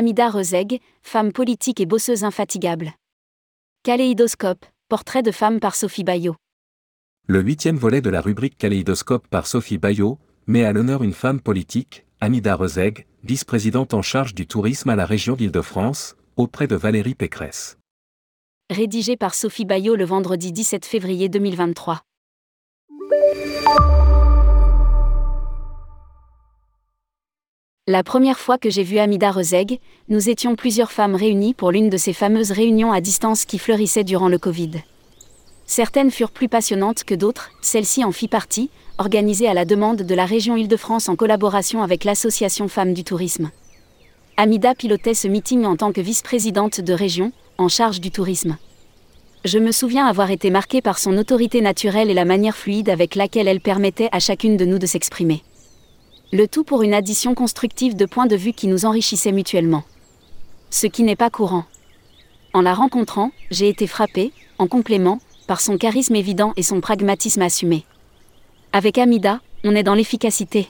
Amida Rezeg, femme politique et bosseuse infatigable. Kaléidoscope, portrait de femme par Sophie Bayot. Le huitième volet de la rubrique Kaléidoscope par Sophie Bayot met à l'honneur une femme politique, Amida Rezeg, vice-présidente en charge du tourisme à la région d'Île-de-France, auprès de Valérie Pécresse. Rédigé par Sophie Bayot le vendredi 17 février 2023. La première fois que j'ai vu Amida Rezeg, nous étions plusieurs femmes réunies pour l'une de ces fameuses réunions à distance qui fleurissaient durant le Covid. Certaines furent plus passionnantes que d'autres, celle-ci en fit partie, organisée à la demande de la région Île-de-France en collaboration avec l'Association Femmes du Tourisme. Amida pilotait ce meeting en tant que vice-présidente de région, en charge du tourisme. Je me souviens avoir été marquée par son autorité naturelle et la manière fluide avec laquelle elle permettait à chacune de nous de s'exprimer. Le tout pour une addition constructive de points de vue qui nous enrichissait mutuellement. Ce qui n'est pas courant. En la rencontrant, j'ai été frappée, en complément, par son charisme évident et son pragmatisme assumé. Avec Amida, on est dans l'efficacité.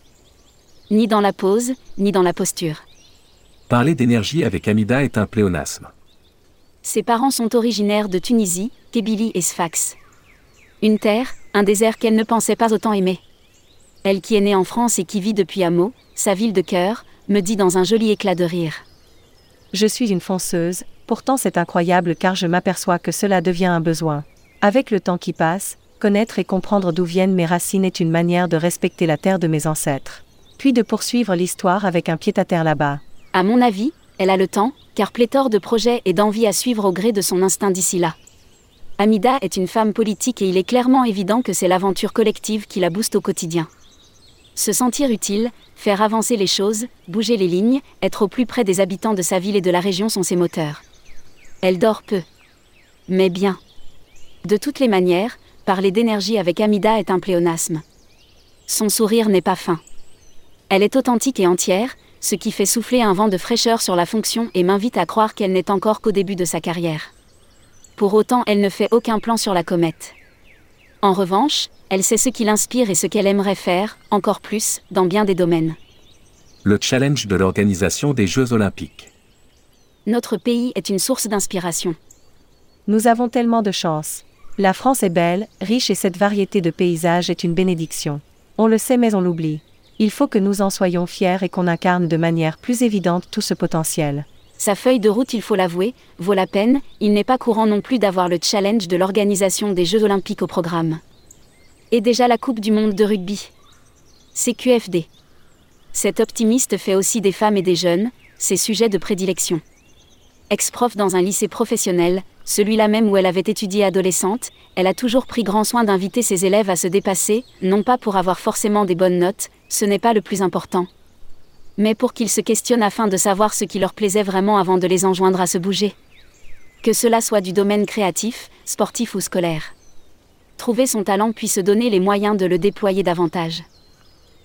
Ni dans la pose, ni dans la posture. Parler d'énergie avec Amida est un pléonasme. Ses parents sont originaires de Tunisie, Kébili et Sfax. Une terre, un désert qu'elle ne pensait pas autant aimer. Elle qui est née en France et qui vit depuis Hameau, sa ville de cœur, me dit dans un joli éclat de rire. Je suis une fonceuse, pourtant c'est incroyable car je m'aperçois que cela devient un besoin. Avec le temps qui passe, connaître et comprendre d'où viennent mes racines est une manière de respecter la terre de mes ancêtres. Puis de poursuivre l'histoire avec un pied-à-terre là-bas. À mon avis, elle a le temps, car pléthore de projets et d'envie à suivre au gré de son instinct d'ici là. Amida est une femme politique et il est clairement évident que c'est l'aventure collective qui la booste au quotidien. Se sentir utile, faire avancer les choses, bouger les lignes, être au plus près des habitants de sa ville et de la région sont ses moteurs. Elle dort peu. Mais bien. De toutes les manières, parler d'énergie avec Amida est un pléonasme. Son sourire n'est pas fin. Elle est authentique et entière, ce qui fait souffler un vent de fraîcheur sur la fonction et m'invite à croire qu'elle n'est encore qu'au début de sa carrière. Pour autant, elle ne fait aucun plan sur la comète. En revanche, elle sait ce qui l'inspire et ce qu'elle aimerait faire, encore plus, dans bien des domaines. Le challenge de l'organisation des Jeux olympiques. Notre pays est une source d'inspiration. Nous avons tellement de chance. La France est belle, riche et cette variété de paysages est une bénédiction. On le sait mais on l'oublie. Il faut que nous en soyons fiers et qu'on incarne de manière plus évidente tout ce potentiel. Sa feuille de route, il faut l'avouer, vaut la peine, il n'est pas courant non plus d'avoir le challenge de l'organisation des Jeux olympiques au programme. Et déjà la Coupe du Monde de rugby. C'est QFD. Cet optimiste fait aussi des femmes et des jeunes, ses sujets de prédilection. Ex-prof dans un lycée professionnel, celui-là même où elle avait étudié adolescente, elle a toujours pris grand soin d'inviter ses élèves à se dépasser, non pas pour avoir forcément des bonnes notes, ce n'est pas le plus important, mais pour qu'ils se questionnent afin de savoir ce qui leur plaisait vraiment avant de les enjoindre à se bouger. Que cela soit du domaine créatif, sportif ou scolaire. Trouver son talent puis se donner les moyens de le déployer davantage.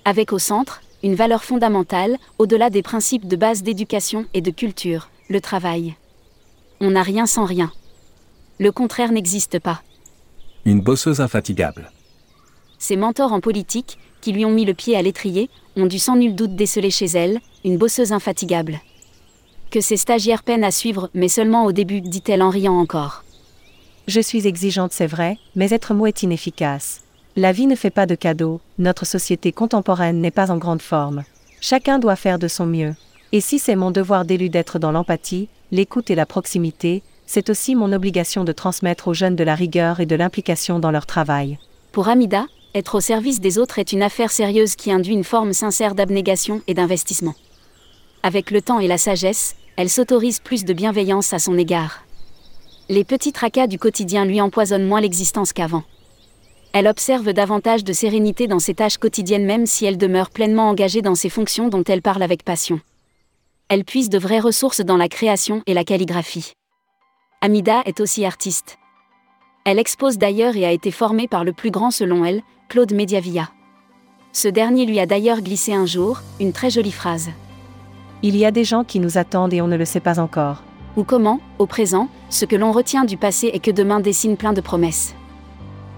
Avec au centre, une valeur fondamentale, au-delà des principes de base d'éducation et de culture, le travail. On n'a rien sans rien. Le contraire n'existe pas. Une bosseuse infatigable. Ses mentors en politique, qui lui ont mis le pied à l'étrier, ont dû sans nul doute déceler chez elle, une bosseuse infatigable. Que ses stagiaires peinent à suivre, mais seulement au début, dit-elle en riant encore. Je suis exigeante, c'est vrai, mais être mot est inefficace. La vie ne fait pas de cadeaux, notre société contemporaine n'est pas en grande forme. Chacun doit faire de son mieux. Et si c'est mon devoir d'élu d'être dans l'empathie, l'écoute et la proximité, c'est aussi mon obligation de transmettre aux jeunes de la rigueur et de l'implication dans leur travail. Pour Amida, être au service des autres est une affaire sérieuse qui induit une forme sincère d'abnégation et d'investissement. Avec le temps et la sagesse, elle s'autorise plus de bienveillance à son égard. Les petits tracas du quotidien lui empoisonnent moins l'existence qu'avant. Elle observe davantage de sérénité dans ses tâches quotidiennes même si elle demeure pleinement engagée dans ses fonctions dont elle parle avec passion. Elle puise de vraies ressources dans la création et la calligraphie. Amida est aussi artiste. Elle expose d'ailleurs et a été formée par le plus grand selon elle, Claude Mediavilla. Ce dernier lui a d'ailleurs glissé un jour, une très jolie phrase. Il y a des gens qui nous attendent et on ne le sait pas encore. Ou comment, au présent, ce que l'on retient du passé et que demain dessine plein de promesses.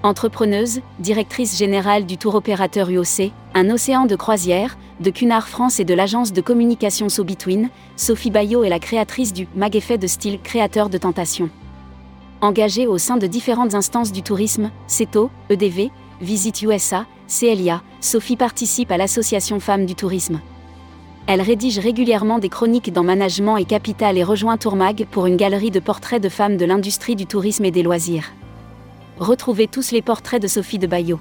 Entrepreneuse, directrice générale du tour opérateur UOC, un océan de croisière, de Cunard France et de l'agence de communication So Between, Sophie Bayot est la créatrice du Mag Effet de style créateur de tentation. Engagée au sein de différentes instances du tourisme, CETO, EDV, Visit USA, CLIA, Sophie participe à l'association Femmes du Tourisme. Elle rédige régulièrement des chroniques dans Management et Capital et rejoint Tourmag pour une galerie de portraits de femmes de l'industrie du tourisme et des loisirs. Retrouvez tous les portraits de Sophie de Bayot.